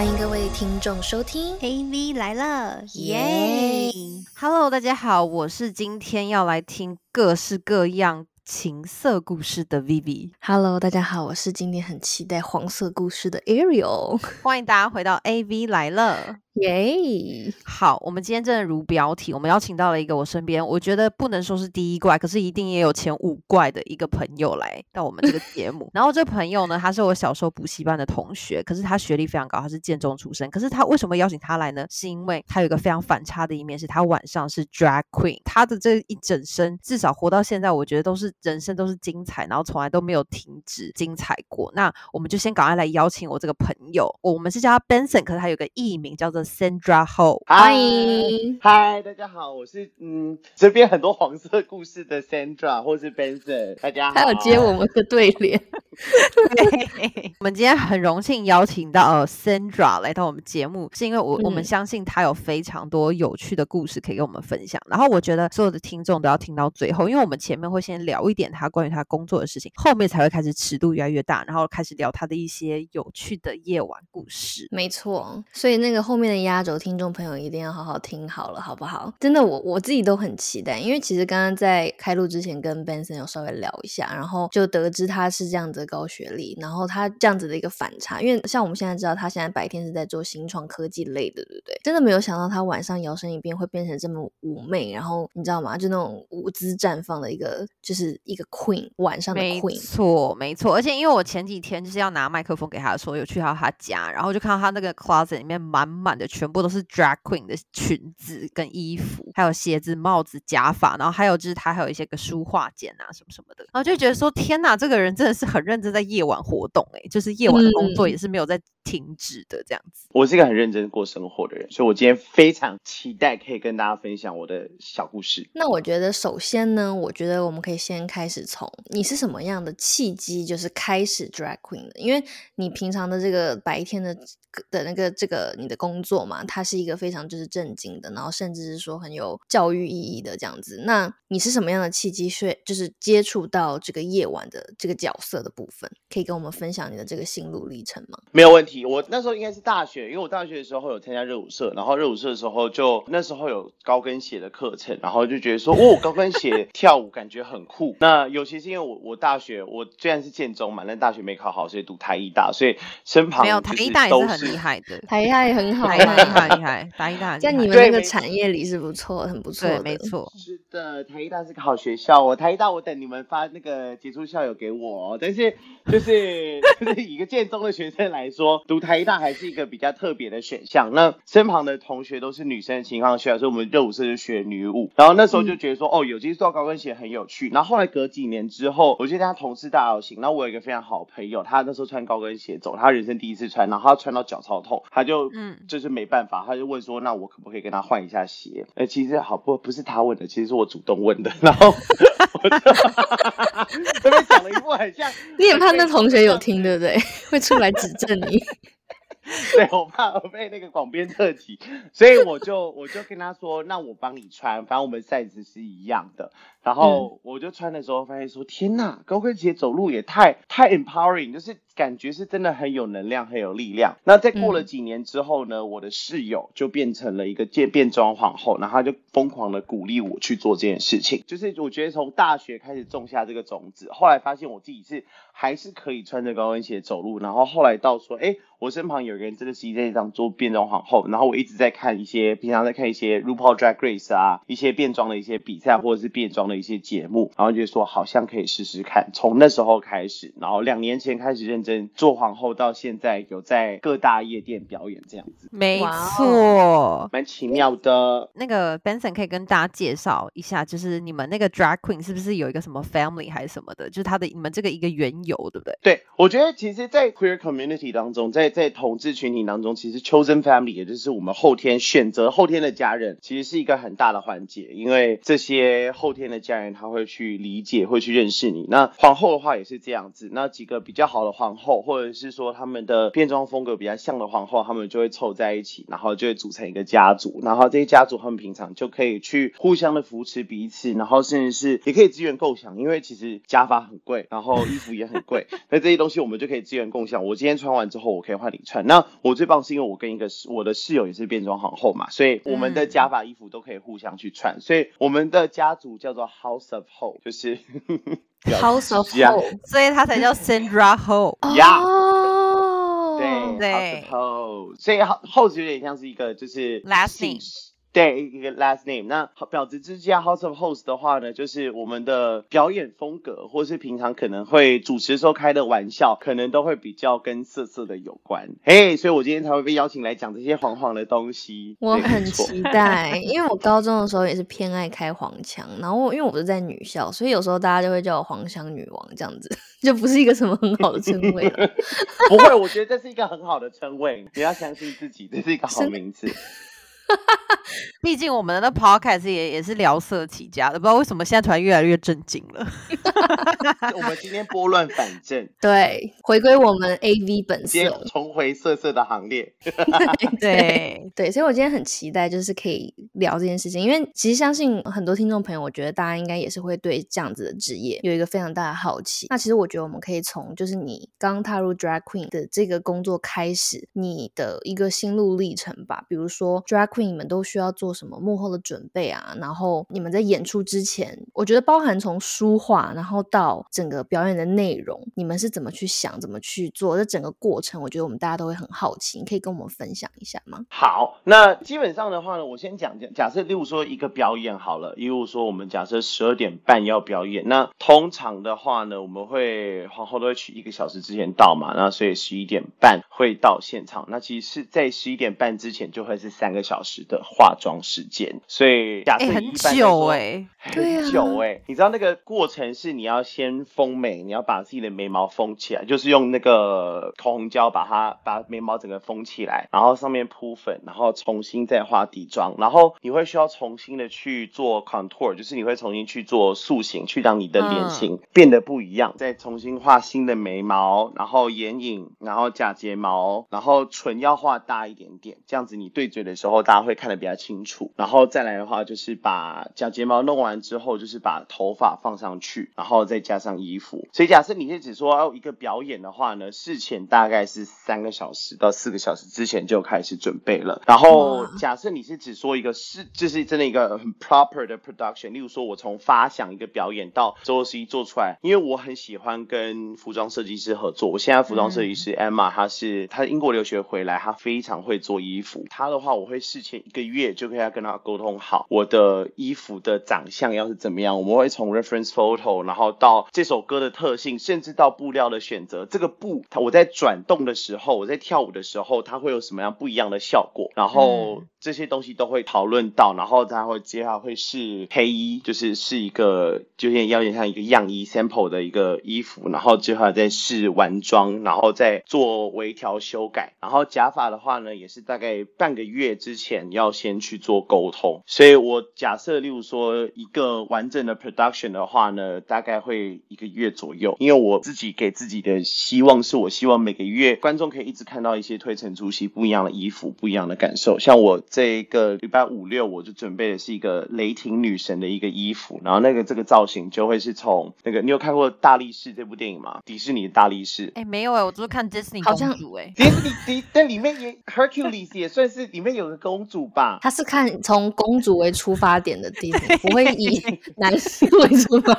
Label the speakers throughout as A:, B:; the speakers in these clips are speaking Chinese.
A: 欢迎各位听众收听
B: AV 来了，
A: 耶
B: ！Hello，大家好，我是今天要来听各式各样情色故事的
A: Vivi，，Hello，大家好，我是今天很期待黄色故事的 Ariel，
B: 欢迎大家回到 AV 来了。
A: 耶！
B: 好，我们今天真的如标题，我们邀请到了一个我身边，我觉得不能说是第一怪，可是一定也有前五怪的一个朋友来到我们这个节目。然后这朋友呢，他是我小时候补习班的同学，可是他学历非常高，他是建中出身。可是他为什么邀请他来呢？是因为他有一个非常反差的一面，是他晚上是 drag queen，他的这一整生至少活到现在，我觉得都是人生都是精彩，然后从来都没有停止精彩过。那我们就先赶快来邀请我这个朋友，我们是叫他 Benson，可是他有个艺名叫做 Sandra Ho。
A: 欢迎
C: 嗨，大家好，我是嗯这边很多黄色故事的 Sandra 或是 Benson，大家好。
A: 他有接我们的对联，
B: 对，我们今天很荣幸邀请到呃 Sandra 来到我们节目，是因为我、我们
A: 嗯
B: 相信她有非常多有趣的故事可以跟我们分享。然后我觉得所有的听众都要听到最后，因为我们前面会先聊一点她关于她工作的事情，后面才会开始尺度越来越大，然后开始聊她的一些有趣的夜晚故事。
A: 没错，所以那个后面的压轴，听众朋友一定要好好听好了，好不好？真的，我我自己都很期待，因为其实刚刚在开录之前跟 Benson 有稍微聊一下，然后就得知他是这样子的高学历，然后他这样子的一个反差，因为像我们现在知道他现在白天是在做新创科技类的，对不对？真的没有想到他晚上摇身一变会变成这么妩媚，然后你知道吗？就那种舞姿绽放的一个，就是一个 queen，晚上的 queen 没。
B: 错，没错，而且因为我前几天就是要拿麦克风给他的时候，有去到他家，然后就看到他那个 closet 里面满满的全部都是 drag queen 的裙子跟衣服，还有鞋子、帽子、假发，然后还有就是他还有一些个书画件啊什么什么的，然后就觉得说天哪，这个人真的是很认真在夜晚活动、欸，就是夜晚的工作
A: 嗯
B: 也是没有在停止的这样子。
C: 我是一个很认真过生活的人，所以我今天非常期待可以跟大家分享我的小故事。
A: 那我觉得，首先呢，我觉得我们可以先开始从你是什么样的契机，就是开始 drag queen 的，因为你平常的这个白天的的那个这个你的工作嘛，它是一个非常就是正经的，然后甚至是说很有教育意义的这样子。那你是什么样的契机，是就是接触到这个夜晚的这个角色的部分，可以跟我们分享你的这个心路历程吗？
C: 没有问题，我那时候应该是大学，因为我大学的时候有参加热舞社，然后热舞社的时候就那时候有高跟鞋的课程，然后就觉得说，哦，高跟鞋 跳舞感觉很酷。那尤其是因为我我大学我虽然是建中嘛，但大学没考好，所以读台艺大，所以身旁
B: 没有，台艺大也是很厉害的，
A: 台艺大也很好
B: 台艺大
A: 啊，
B: 很厉害，台艺大
A: 在你们那个产业里是不错，很不错
B: 没错。
C: 是的，台艺大是个好学校哦。台艺大，我等你们发那个杰出校友给我哦。但是 就是就是以一个建中的学生来说，读台艺大还是一个比较特别的选项。那身旁的同学都是女生的情况下，所以我们热舞社就学女舞。然后那时候就觉得说，哦，有机会做高跟鞋很有趣。然后后来隔几年之后，我就跟他同事大游行。然后我有一个非常好的朋友，他那时候穿高跟鞋走，他人生第一次穿，然后他穿到脚超痛，他就
B: 嗯
C: 就是没办法，他就问说，那我可不可以跟他换一下鞋？呃，其实好不不是他问的，其实是我主动问的，然后我就 这边讲了一副很像，
A: 你也怕那同学有听，对不对？会出来指正你。
C: 对我怕我被那个广编特辑，所以我就我就跟他说，那我帮你穿，反正我们 size 是一样的。然后我就穿的时候发现说，天呐，高跟鞋走路也太太 empowering，就是感觉是真的很有能量，很有力量。那在过了
A: 嗯
C: 几年之后呢，我的室友就变成了一个变变装皇后，然后他就疯狂的鼓励我去做这件事情。就是我觉得从大学开始种下这个种子，后来发现我自己是还是可以穿着高跟鞋走路，然后后来到说，哎，我身旁有个人真的是在这样做变装皇后，然后我一直在看一些平常在看一些 RuPaul Drag Race 啊，一些变装的一些比赛或者是变装的一些节目，然后就说好像可以试试看。从那时候开始，然后两年前开始认真做皇后，到现在有在各大夜店表演这样子，
B: 没错。
C: 蛮奇妙的。
B: 那个 Benson 可以跟大家介绍一下，就是你们那个 drag queen 是不是有一个什么 family 还是什么的？就是他的你们这个一个缘由，对不对？
C: 对，我觉得其实，在 queer community 当中，在在同志群体当中，其实 chosen family 也就是我们后天选择后天的家人，其实是一个很大的环节，因为这些后天的家人他会去理解，会去认识你。那皇后的话也是这样子，那几个比较好的皇皇后，或者是说他们的变装风格比较像的皇后，他们就会凑在一起，然后就会组成一个家族，然后这些家族他们平常就可以去互相的扶持彼此，然后甚至是也可以资源共享，因为其实假发很贵，然后衣服也很贵，那这些东西我们就可以资源共享。我今天穿完之后，我可以换你穿。那我最棒是因为我跟一个我的室友也是变装皇后嘛，所以我们的假发衣服都可以互相去穿，所以我们的家族叫做 House of Ho，就是
A: House of Hope。
B: 所以它才叫 Sandra Ho。
C: 呀
A: 哦，
C: 对
B: 对
C: House of Ho，所以 Ho- House 有点像是一个就是
B: Last
C: 姓
B: name
C: 对，一个 last name。那婊子之家 House of Host 的话呢，就是我们的表演风格，或是平常可能会主持的时候开的玩笑，可能都会比较跟色色的有关。嘿，所以我今天才会被邀请来讲这些黄黄的东西。
A: 我很期待，因为我高中的时候也是偏爱开黄腔，然后因为我是在女校，所以有时候大家就会叫我黄腔女王这样子，就不是一个什么很好的称谓了。
C: 不会，我觉得这是一个很好的称谓，你要相信自己，这是一个好名字。
B: 毕竟我们的 podcast 也也是聊色起家的，不知道为什么现在突然越来越正经了。
C: 我们今天拨乱反正，
A: 对，回归我们 A V 本色。
C: 重回色色的行列。
B: 对，
A: 对，所以我今天很期待，就是可以聊这件事情，因为其实相信很多听众朋友，我觉得大家应该也是会对这样子的职业有一个非常大的好奇。那其实我觉得我们可以从就是你刚踏入 drag queen 的这个工作开始，你的一个心路历程吧。比如说 drag queen 你们都需要做什么幕后的准备啊，然后你们在演出之前，我觉得包含从书画，然后到整个表演的内容，你们是怎么去想，怎么去做，这整个过程，我觉得我们大家都会很好奇，你可以跟我们分享一下吗？
C: 好，那基本上的话呢，我先讲讲，假设例如说一个表演好了，例如说我们假设十二点半要表演，那通常的话呢，我们会皇后都会取一个小时之前到嘛，那所以十一点半会到现场，那其实是在十一点半之前就会是三个小时的化妆时间，所以假
B: 很久哎、
C: 很久哎、你知道那个过程是你要先丰眉，你要把自己的眉毛封起来，就是用那个口红胶把它把眉毛整个封起来，然后上面铺粉，然后重新再画底妆，然后你会需要重新的去做 contour，就是你会重新去做塑形，去让你的脸
B: 嗯。
C: 型变得不一样，再重新画新的眉毛，然后眼影，然后假睫毛，然后唇要画大一点点，这样子你对嘴的时候大家会看得比较清楚。然后再来的话，就是把假睫毛弄完之后，就是把头发放上去，然后再加上衣服。所以假设你是只说要一个表演的话呢，事前大概是三个小时到四个小时之前就开始准备了。然后假设你是只说一个是，就是真的一个很 proper 的 production，例如说我从发想一个表演到最后实际做出来，因为我很喜欢跟服装设计师合作。我现在服装设计师 Emma，她是她英国留学回来，她非常会做衣服。她的话，我会事前一个月就可以跟他沟通好我的衣服的长相要是怎么样。我们会从 reference photo，然后到这首歌的特性，甚至到布料的选择。这个布，它我在转动的时候，我在跳舞的时候，它会有什么样不一样的效果？然后这些东西都会讨论到，然后他会接下来会试黑衣，就是是一个就有点有点像一个样衣 sample 的一个衣服，然后接下来再试完妆，然后再做微调修改。然后假发的话呢，也是大概半个月之前要先去做沟通。所以我假设，例如说一个完整的 production 的话呢，大概会一个月左右，因为我自己给自己的希望是我希望每个月观众可以一直看到一些推陈出新、不一样的衣服、不一样的感受。像我这个礼拜五六，我就准备的是一个雷霆女神的一个衣服，然后那个这个造型就会是从那个你有看过《大力士》这部电影吗？迪士尼的大力士。
B: 哎、没有哎、我都是看 Disney
A: 好像
B: 公主哎、
C: 迪士尼迪但里面也 Hercules 也算是里面有个公主吧？
A: 他是看从公主为出发点的地方，不会以男性为出发。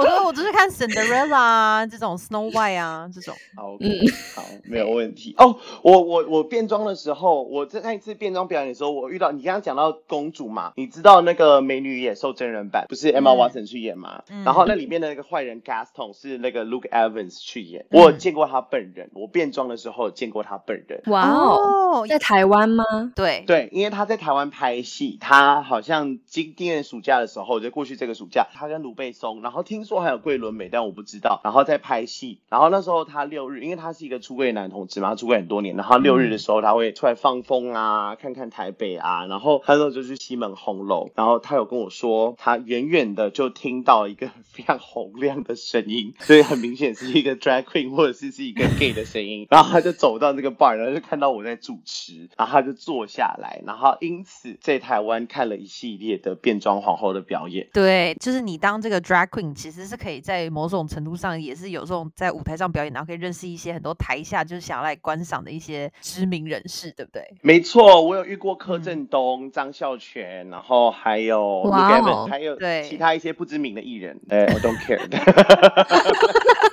B: 我说我就是看 Cinderella 啊，这种 Snow White 啊，这种。
C: 好
A: 嗯
C: ，OK，好，没有问题。哦，我我我变装的时候，我在那一次变装表演的时候，我遇到你刚刚讲到公主嘛，你知道那个《美女野兽》真人版不是 Emma
B: 嗯
C: Watson 去演嘛？
B: 嗯
C: 然后那里面的那个坏人 Gaston 是那个 Luke Evans 去演，我见过他本人，我变装的时候见过他本人。
A: 哇哦，在台湾吗？
B: 对，
C: 对，因为他在台湾拍戏，他好像今今年暑假的时候，就过去这个暑假，他跟卢贝松，然后听说还有桂纶镁，但我不知道。然后在拍戏，然后那时候他六日，因为他是一个出柜男同志嘛，他出柜很多年，然后六日的时候他会出来放风啊，看看台北啊，然后他那时候就去西门红楼，然后他有跟我说，他远远的就听到一个非常洪亮的声音，所以很明显是一个 drag queen 或者是是一个 gay 的声音，然后他就走到那个 bar，然后就看到我在主持，然后他就坐下来，然后因此在台湾看了一系列的变装皇后的表演。
B: 对，就是你当这个 drag queen，其实是可以在某种程度上也是有这种在舞台上表演，然后可以认识一些很多台下就是想要来观赏的一些知名人士，对不对？
C: 没错，我有遇过柯震东、张孝全，然后还有还有
B: 对
C: 其他一些不知名的艺人。哎，我 don't care。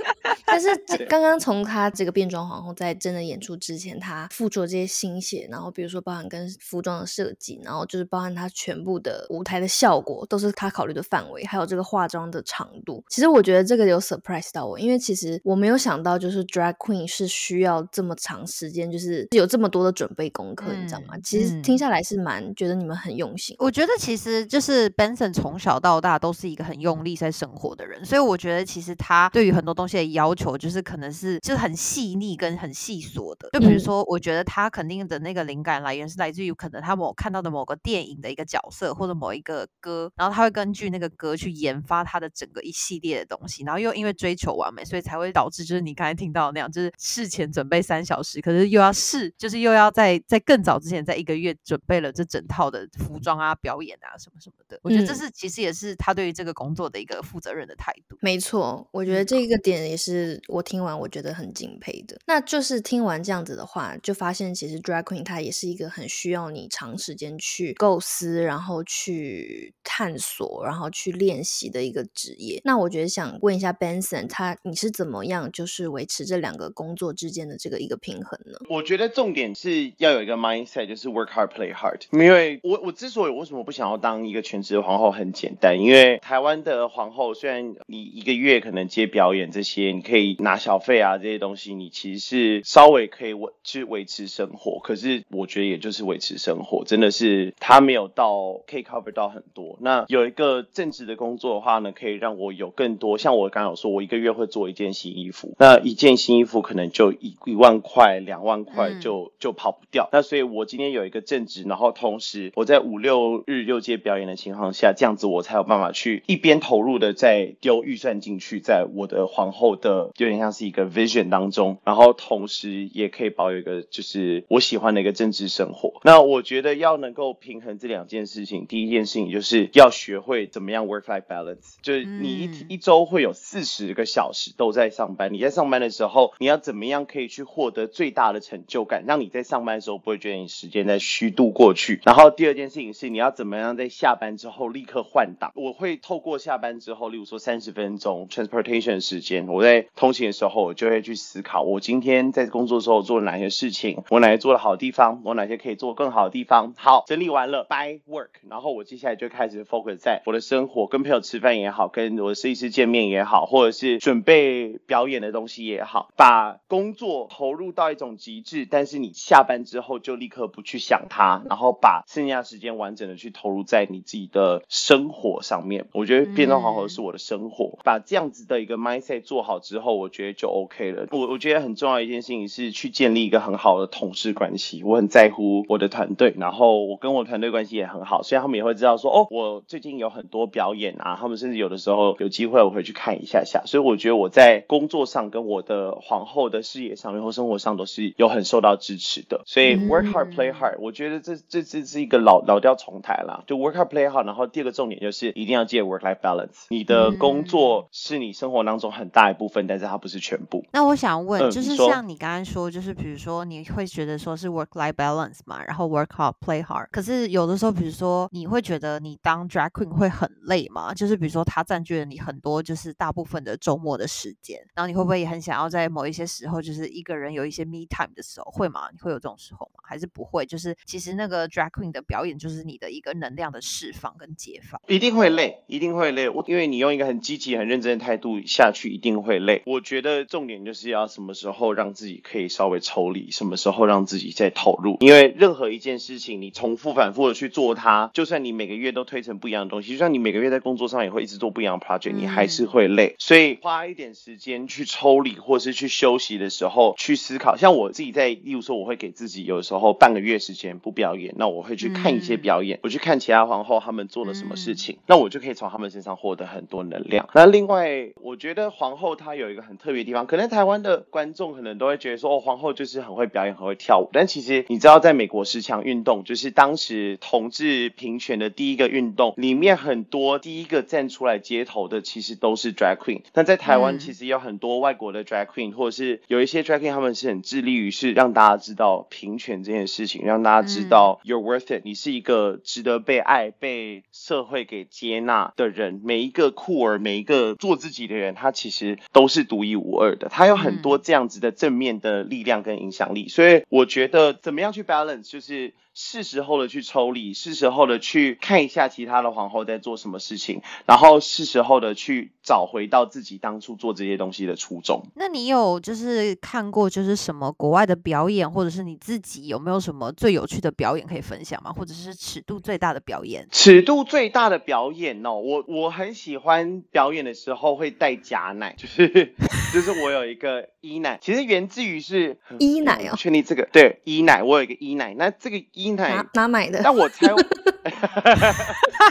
A: 但是这刚刚从她这个变装皇后在真的演出之前，她付出的这些心血，然后比如说包含跟服装的设计，然后就是包含她全部的舞台的效果，都是她考虑的范围，还有这个化妆的长度。其实我觉得这个有 surprise 到我，因为其实我没有想到，就是 drag queen 是需要这么长时间，就是有这么多的准备功课，你知道吗？
B: 嗯
A: 其实
B: 嗯
A: 听下来是蛮觉得你们很用心。
B: 我觉得其实就是 Benson 从小到大都是一个很用力在生活的人，所以我觉得其实他对于很多东西的要求，就是可能是就是很细腻跟很细琐的。就比如
A: 嗯
B: 说，我觉得他肯定的那个灵感来源是来自于可能他某看到的某个电影的一个角色或者某一个歌，然后他会根据那个歌去研发他的整个一系列的东西，然后又因为追求完美，所以才会导致就是你刚才听到的那样，就是事前准备三小时，可是又要试，就是又要在在更早之前在一个月准备了这整套的服装啊、表演啊什么什么的。我觉得这
A: 嗯
B: 是其实也是他对于这个工作的一个负责任的态度。
A: 没错，我觉得
B: 嗯
A: 这个点也是我听完我觉得很敬佩的。那就是听完这样子的话，就发现其实 drag queen 它也是一个很需要你长时间去构思，然后去探索，然后去练习的一个职业。那我觉得想问一下 Benson，他你是怎么样就是维持这两个工作之间的这个一个平衡呢？
C: 我觉得重点是要有一个 mindset，就是 work hard, play hard。因为我我之所以为什么不想要当一个全职的皇后，很简单，因为台湾的皇后虽然你一个月可能接表演这些，你可以拿小费啊这些东西，你其实是稍微可以维去维持生活。可是我觉得也就是维持生活，真的是他没有到可以 cover 到很多。那有一个正职的工作的话呢，可以让我有更多，像我刚刚有说，我一个月会做一件新衣服，那一件新衣服可能就一一万块、两万块就、就跑不掉。那所以我今天有一个正职，然后同时我在五六日六届表演的情况下，这样子我才有办法去一边投入的再丢预算进去，在我的皇后的有点像是一个 vision 当中，然后同时也可以保有一个就是我喜欢的一个政治生活。那我觉得要能够平衡这两件事情，第一件事情就是要学会怎么样 work life balance，就是你一、
B: 嗯
C: 一周会有四十个小时都在上班，你在上班的时候，你要怎么样可以去获得最大的成就感，让你在上班的时候不会觉得你时间在虚度过去。然后第二件事情是你要怎么样在下班之后立刻换挡。我会透过下班之后，例如说三十分钟 transportation 时间，我在通勤的时候，我就会去思考我今天在工作的时候做了哪些事情，我哪些做的好的地方，我哪些可以做更好的地方。好，整理完了，by work，然后我接下来就开始 focus 在我的生活，跟朋友吃饭也好，跟我的设计师见面也好，或者是准备表演的东西也好，把工作投入到一种极致，但是你下班之后就立刻不去想它，然后把剩下的时间完整的去投入在你自己的生活上面。我觉得变装皇后是我的生活，把这样子的一个 mindset 做好之后，我觉得就 OK 了。我我觉得很重要的一件事情是去建立一个很好的同事关系，我很在乎我的团队，然后我跟我团队关系也很好，所以他们也会知道说，哦，我最近有很多表演啊，他们甚至有的时候有机会我会去看一下下，所以我觉得我在工作上跟我的皇后的事业上面或生活上都是有很受到支持的，所以 work hard play hard，我觉得这这这是一个老老调重弹啦，就 work hard play hard，然后第二个重点就是一定要记得 work life balance，你的工作是你生活当中很大一部分，但是它不是全部。
B: 那我想问，
C: 嗯
B: 就是像你刚刚说，就是比如说你会觉得说是 work life balance 嘛，然后 work hard play hard。可是有的时候，比如说你会觉得你当 drag queen 会很累吗？就是比如说它占据了你很多就是大部分的周末的时间，然后你会不会也很想要在某一些时候，就是一个人有一些 me time 的时候，会吗？你会有这种时候吗？还是不会？就是其实那个 drag queen 的表演就是你的一个能量的释放跟解放。
C: 一定会累，一定会累。我因为你用一个很积极、很认真的态度下去，一定会累。我觉得重点就是要什么时候让自己可以稍微抽离，什么时候让自己再投入。因为任何一件事情，你重复反复的去做它，就算你每个月都推成不一样的东西，就算你每个月在工作上也会一直做不一样的 project，你还是会累。所以花一点时间去抽离，或是去休息的时候，去思考。像我自己在，例如说，我会给自己有时候半个月时间不表演，那我会去看一些表演，我去看其他皇后他们做了什么事情，那我就可以从他们身上获得很多能量。那另外，我觉得皇后她有一个很特别的地方，可能台湾的观众可能都会觉得说，哦，皇后就是很会表演，很会跳舞。但其实你知道，在美国十强运动，就是当时同志平权的第一个运动，里面很多第一个站出来街头的，其实都是 drag queen。但在台湾，其实有很多外国的 drag queen，或者是有一些 drag queen，他们是很致力于是让大家知道平权这件事情，让大家知道 you're worth it，你是一个值得被爱、被社会给接纳的人。每一个酷儿，每一个做自己的人，他其实都是独一无二的。它有很多这样子的正面的力量跟影响力。所以我觉得，怎么样去 balance，就是是时候的去抽离，是时候的去看一下其他的皇后在做什么事情，然后是时候的去找回到自己当初做这些东西的初衷。
B: 那你有就是看过就是什么国外的表演，或者是你自己有没有什么最有趣的表演可以分享吗？或者是尺度最大的表演？
C: 尺度最大的表演哦，我我很喜欢表演的时候会带假奶，就是就是我有一个衣奶，其实源自于是
A: 衣奶哦，
C: 确定这个对衣奶，我有一个衣奶，那这个衣奶
A: 哪哪买的？
C: 但我猜，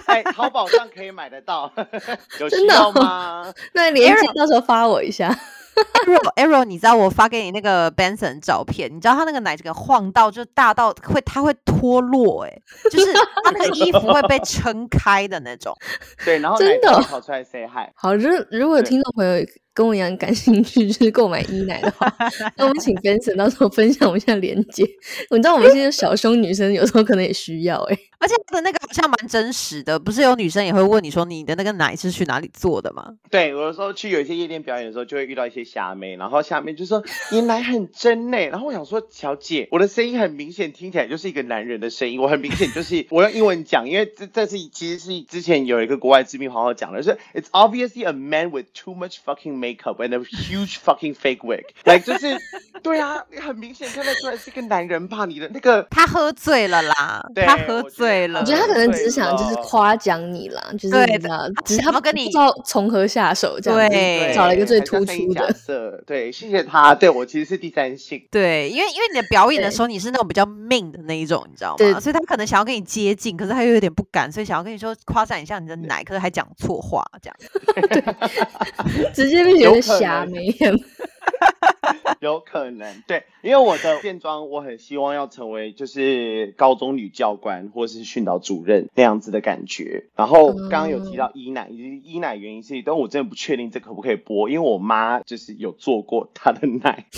C: 在，淘宝上可以买得到，有需
A: 真的
C: 吗？
A: 那链接到时候发我一下。
B: Arrow Arrow，你知道我发给你那个 Benson 照片，你知道他那个奶这个晃到就大到会它会脱落、欸，就是他那个衣服会被撑开的那种。
C: 对，然后
A: 真的哦
C: 奶就跑出来 say hi。
A: 好，如如果有听众朋友跟我一样感兴趣，就是购买衣奶的话，那我们请 Benson 到时候分享我们现在链接。你知道我们现在小胸女生有时候可能也需要哎、
B: 而且他的那个好像蛮真实的，不是有女生也会问你说你的那个奶是去哪里做的吗？
C: 对，有的时候去有一些夜店表演的时候，就会遇到一些虾妹，然后虾妹就说你奶很真呢，然后我想说，小姐，我的声音很明显听起来就是一个男人的声音，我很明显就是我用英文讲，因为这这是其实是之前有一个国外知名皇后讲的，就是 It's obviously a man with too much fucking makeup and a huge fucking fake wig，like 就是 对啊，很明显看得出来是一个男人吧，你的那个。
B: 他喝醉了啦，
C: 对
B: 他喝醉了。
A: 我觉得他可能只是想就是夸奖你啦，就是
B: 对
A: 你知道，
B: 他
A: 只是他不
B: 跟你
A: 知道从何下手，这样子
B: 对
A: 找了一个最突出的。
C: 设，对，谢谢他，对我其实是第三性。
B: 对，因为因为你的表演的时候你是那种比较 mean 的那一种，你知道
A: 对
B: 吗？所以他可能想要跟你接近，可是他又有点不敢，所以想要跟你说夸赞一下你的奶，可是还讲错话，这样。
A: 直接被
C: 有可能 有可能，对，因为我的变装，我很希望要成为就是高中女教官或是训导主任那样子的感觉。然后刚刚有提到医奶，以及医奶原因是，但我真的不确定这可不可以播，因为我妈就是有做过她的奶。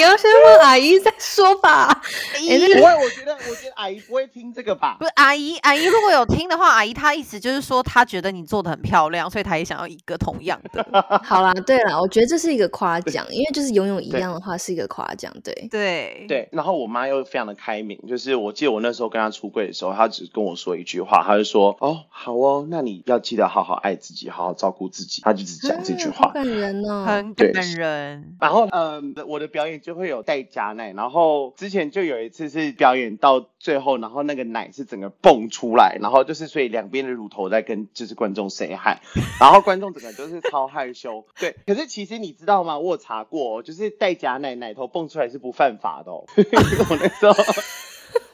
A: 你要先问阿姨再说吧。哎那
C: 不会，我觉得，我觉得阿姨不会听这个吧
B: 不？是阿姨，阿姨如果有听的话，阿姨她意思就是说，她觉得你做的很漂亮，所以她也想要一个同样的。
A: 好啦，对啦，我觉得这是一个夸奖，因为就是拥有一样的话是一个夸奖，对。
B: 对，
C: 对，然后我妈又非常的开明，就是我记得我那时候跟她出柜的时候，她只跟我说一句话，她就说：“哦，好哦，那你要记得好好爱自己，好好照顾自己。”她就只讲这句话。
A: 感人哦。
B: 很感人。
C: 然后，嗯，我的表演就会有带假奶，然后之前就有一次是表演到最后，然后那个奶是整个蹦出来，然后就是所以两边的乳头在跟就是观众 say hi，然后观众整个都是超害羞，对。可是其实你知道吗？我有查过哦，就是带假奶奶头蹦出来是不犯法的哦。我那时候。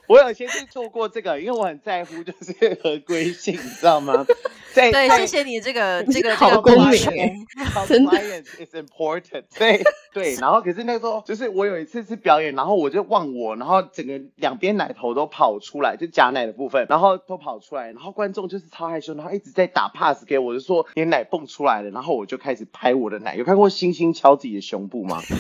C: 我有先去做过这个，因为我很在乎就是合规性，你知道吗？在
B: 对，
C: 在
B: 谢谢你这个这个
A: 好
B: 这个
A: 公民真的
C: is important 对。对然后可是那时候就是我有一次是表演，然后我就忘我，然后整个两边奶头都跑出来，就假奶的部分，然后都跑出来，然后观众就是超害羞，然后一直在打 pass 给我，就说你奶蹦出来了，然后我就开始拍我的奶。有看过星星敲自己的胸部吗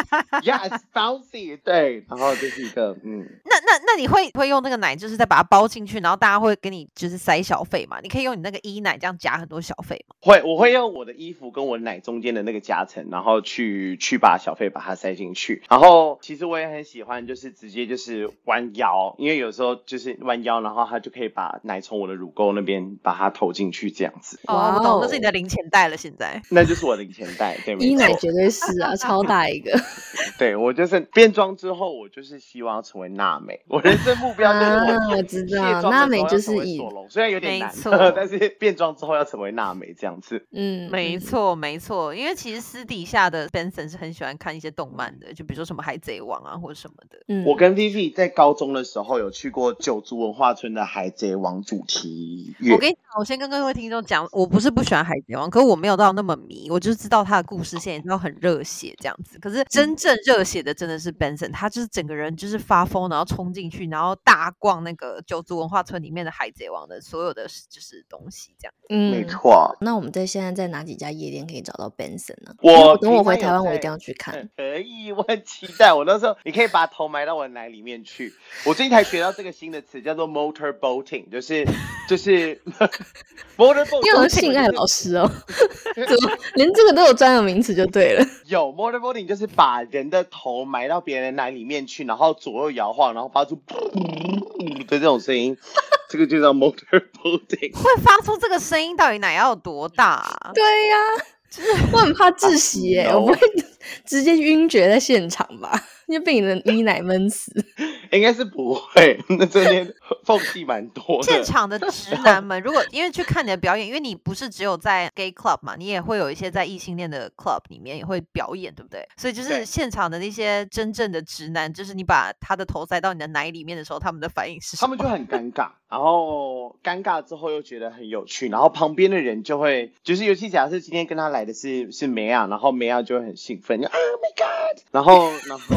C: Yes, bouncy，对，然后就是一个嗯，
B: 那那那你会会用那个奶，就是再把它包进去，然后大家会给你就是塞小费嘛？你可以用你那个衣奶这样夹很多小费吗？
C: 会，我会用我的衣服跟我奶中间的那个夹层，然后去去把小费把它塞进去。然后其实我也很喜欢，就是直接就是弯腰，因为有时候就是弯腰，然后它就可以把奶从我的乳沟那边把它投进去这样子。
B: 哦，我懂，那是你的零钱袋了，现在。
C: 那就是我的零钱袋，对，没错。
A: 一奶绝对是啊，超大一个。
C: 对我就是变装之后，我就是希望成为娜美。我人生目标就是
A: 啊
C: 我
A: 我知道娜美就
C: 要成为
A: 是以
C: 索隆，虽然有点难
B: 没错，
C: 但是变装之后要成为娜美这样子。
A: 嗯，嗯，
B: 没错，没错，因为其实私底下的 Benson 是很喜欢看一些动漫的，就比如说什么海贼王啊，或者什么的。
A: 嗯，
C: 我跟 Vivi 在高中的时候有去过九族文化村的海贼王主题乐
B: 我。跟我先跟各位听众讲，我不是不喜欢海贼王，可是我没有到那么迷，我就知道他的故事线，也知道很热血这样子。可是真正热血的真的是 Benson，他就是整个人就是发疯，然后冲进去，然后大逛那个九族文化村里面的海贼王的所有的就是东西这样。
A: 嗯，
C: 没。错，
A: 那我们在现在在哪几家夜店可以找到 Benson 呢？
C: 我
A: 等我回台湾，我一定要去看。
C: 可以，我很期待。我那时候你可以把头埋到我的奶里面去。我最近才学到这个新的词，叫做 motor boating，就是就是。
A: 你好像性爱老师哦，怎么连这个都有专有名词就对了？
C: 有 motor boating 就是把人的头埋到别人的奶里面去，然后左右摇晃，然后发出的这种声音，这个就叫 motor boating。
B: 会发出这个声音，到底奶要有多大、啊？
A: 对呀、我很怕窒息耶、我不会直接晕厥在现场吧？因为被你的 衣奶闷死。
C: 应该是不会，那这边 缝隙蛮多的。
B: 现场的直男们，如果因为去看你的表演，因为你不是只有在 gay club 嘛，你也会有一些在异性恋的 club 里面也会表演，对不对？所以就是现场的那些真正的直男，就是你把他的头塞到你的奶里面的时候，他们的反应是什么？
C: 他们就很尴尬，然后尴尬之后又觉得很有趣，然后旁边的人就会，就是尤其假设今天跟他来的是是梅亚，然后梅亚就会很兴奋，就 Oh my God，然后然后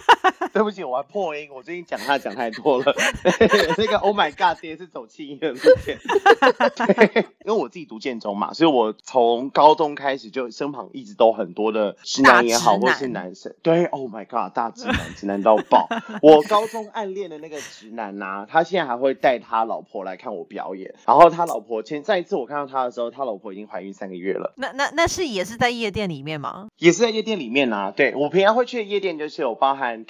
C: 对不起，我还破音，我最近讲他讲太多了，那个 Oh my God 这也是走轻音的路线，对，因为我自己读建中嘛，所以我从高中开始就身旁一直都很多的直男也好，或是
B: 男
C: 男生，对，Oh my God 大直男，直男到爆，我高中暗恋的那个直男呐、他现在还会带他老婆来看我表演。然后他老婆前上一次我看到他的时候，他老婆已经怀孕三个月了，
B: 那那那是也是在夜店里面吗？
C: 也是在夜店里面呐、对我平常会去的夜店就是有包含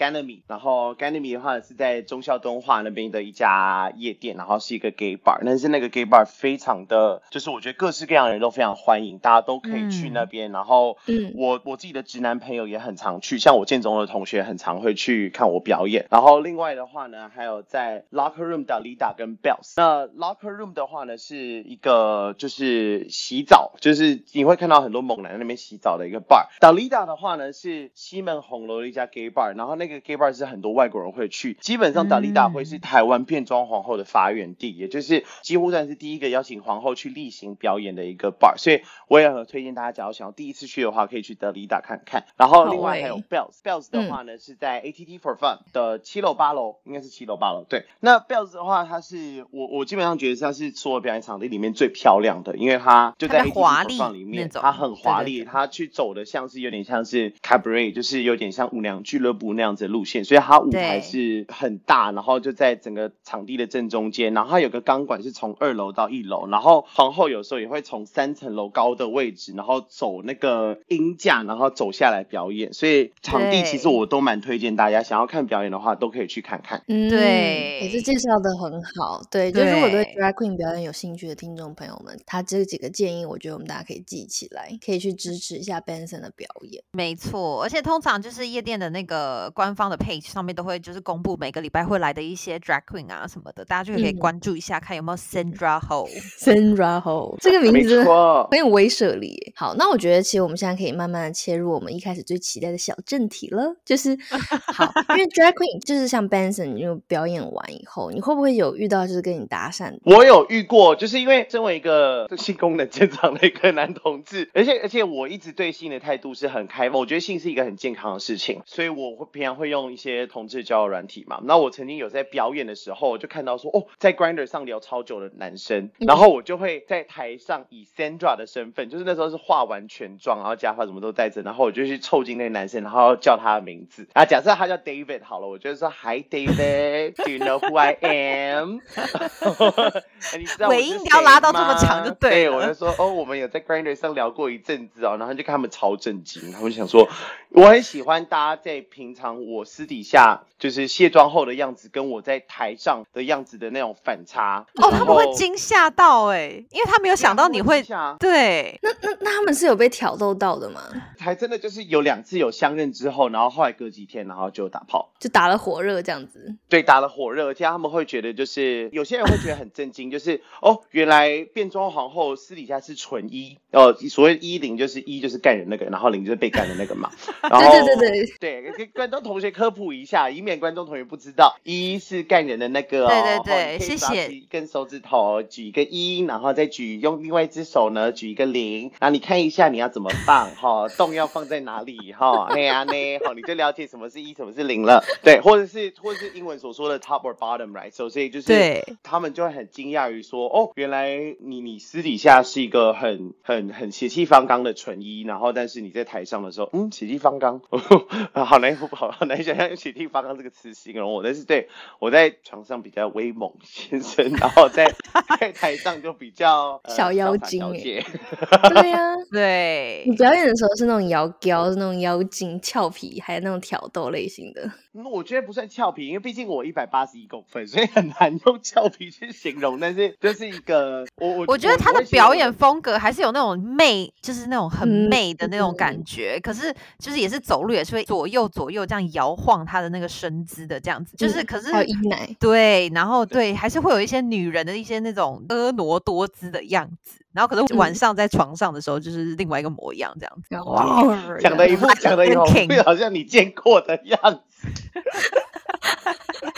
C: 然后 Ganami 的话是在忠孝敦化那边的一家夜店，然后是一个 gay bar，但是那个 gay bar 非常的，就是我觉得各式各样的人都非常欢迎，大家都可以去那边。然后
A: 嗯
C: 我我自己的直男朋友也很常去，像我建中的同学很常会去看我表演。然后另外的话呢，还有在 Locker Room 的 Lida 跟 Bells。那 Locker Room 的话呢，是一个就是洗澡，就是你会看到很多猛男在那边洗澡的一个 bar。Lida 的话呢，是西门红楼的一家 gay bar，然后那个 gay bar 是很多外国人会去，基本上 a Lida
B: 嗯
C: 会是台湾变装皇后的发源地，也就是几乎算是第一个邀请皇后去例行表演的一个 bar，所以我也很推荐大家，假如想要第一次去的话，可以去德里达看看。然后另外还有
A: 欸
C: Bells，Bells 的
A: 嗯。
C: 话呢、是在 ATT for Fun 的七楼八楼，应该是七楼八楼。对，那 Bells 的话，它是我我基本上觉得它是所有表演场地里面最漂亮的，因为它就在 ATT
B: 华
C: for
B: 丽
C: Fun 里面，它很华丽，它去走的像是有点像是 cabaret，就是有点像舞娘俱乐部那样子的路线，所以它舞台是很大，然后就在整个场地的正中间，然后它有个钢管是从二楼到一楼，然后皇后有时候也会从三层楼高的位置，然后走那个音架，然后走下来表演，所以场地其实我都蛮推荐大家想要看表演的话，都可以去看看。
A: 嗯，
B: 对
A: 也是介绍的很好。对，就是我对
B: 对
A: drag queen 表演有兴趣的听众朋友们，他这几个建议，我觉得我们大家可以记起来，可以去支持一下 Benson 的表演。
B: 没错，而且通常就是夜店的那个官方的 page 上面都会就是公布每个礼拜会来的一些 drag queen 啊什么的，大家就可以
A: 嗯
B: 关注一下，看有没有 Sandra Ho。
A: Sandra Ho 这个名字 很有威慑力。好，那我觉得其实我们现在可以慢慢的切入我们一开始最期待的小正题了，就是 好，因为 drag queen 就是像 Benson 就表演完以后，你会不会有遇到就是跟你搭讪？
C: 我有遇过，就是因为身为一个性功能正常的一个男同志，而且而且我一直对性的态度是很开放，我觉得性是一个很健康的事情，所以我会平常会用用一些同志交友软体嘛。那我曾经有在表演的时候，就看到说，哦，在 Grinder 上聊超久的男生，然后我就会在台上以 Sandra 的身份，就是那时候是化完全妆，然后假发什么都戴着，然后我就去凑近那个男生，然后叫他的名字。啊，假设他叫 David 好了，我就说 Hi David，Do you know who I am？你知道
B: 尾音不要拉到这么长就
C: 吗
B: 对了
C: 我就说哦，我们有在 Grinder 上聊过一阵子哦，然后就看他们超震惊，他们想说，我很喜欢大家在平常我私底下就是卸妆后的样子，跟我在台上的样子的那种反差。
B: 哦，他们会惊吓到哎、因为他没有想到你会对
A: 那那那他们是有被挑逗到的吗？
C: 还真的就是有两次有相认之后，然后后来隔几天，然后就打炮。
A: 就打了火热这样子？
C: 对，打了火热，而且他们会觉得，就是有些人会觉得很震惊，就是哦，原来变装皇后私底下是纯一，哦，所谓一零就是一就是干人那个，然后零就是被干的那个嘛。然后
A: 对对对对，
C: 对，跟观众同学科普一下，以免观众同学不知道，一是干人的那个哦。
B: 对对
C: 哦
B: 对谢谢
C: 起一根手指头举一个一，然后再举用另外一只手呢举一个零，然后你看一下你要怎么放哈、洞要放在哪里哈？那呀呢，好，你就了解什么是一，什么是零了。对，或者是或者是英文所说的 top or bottom，right？所以就是
B: 对
C: 他们就会很惊讶于说，哦，原来你你私底下是一个很很很血气方刚的纯一，然后但是你在台上的时候，嗯，血气方刚，好难好好难想象用血气方刚这个词形容我，但是对我在床上比较威猛先生，然后在在台上就比较、呃
A: 小妖精欸
C: 小
A: 对呀、
B: 对
A: 你，表演的时候是那种摇娇，是那种妖精、俏皮，还有那种挑逗类型的。
C: 嗯我觉得不算俏皮，因为毕竟我一百八十一公分，所以很难用俏皮去形容。但是就是一个我我
B: 我觉得他的表演风格还是有那种媚，就是那种很
A: 嗯
B: 媚的那种感
A: 嗯
B: 觉。可是就是也是走路也是会左右左右这样摇晃他的那个身姿的这样子，就是
A: 嗯
B: 可是
A: 还有衣奶，
B: 对，然后对，还是会有一些女人的一些那种婀娜多姿的样子。然后可是晚
A: 嗯
B: 上在床上的时候，就是另外一个模样这样子。哇
C: 讲的一副讲的一副
B: King
C: 好像你见过的样子。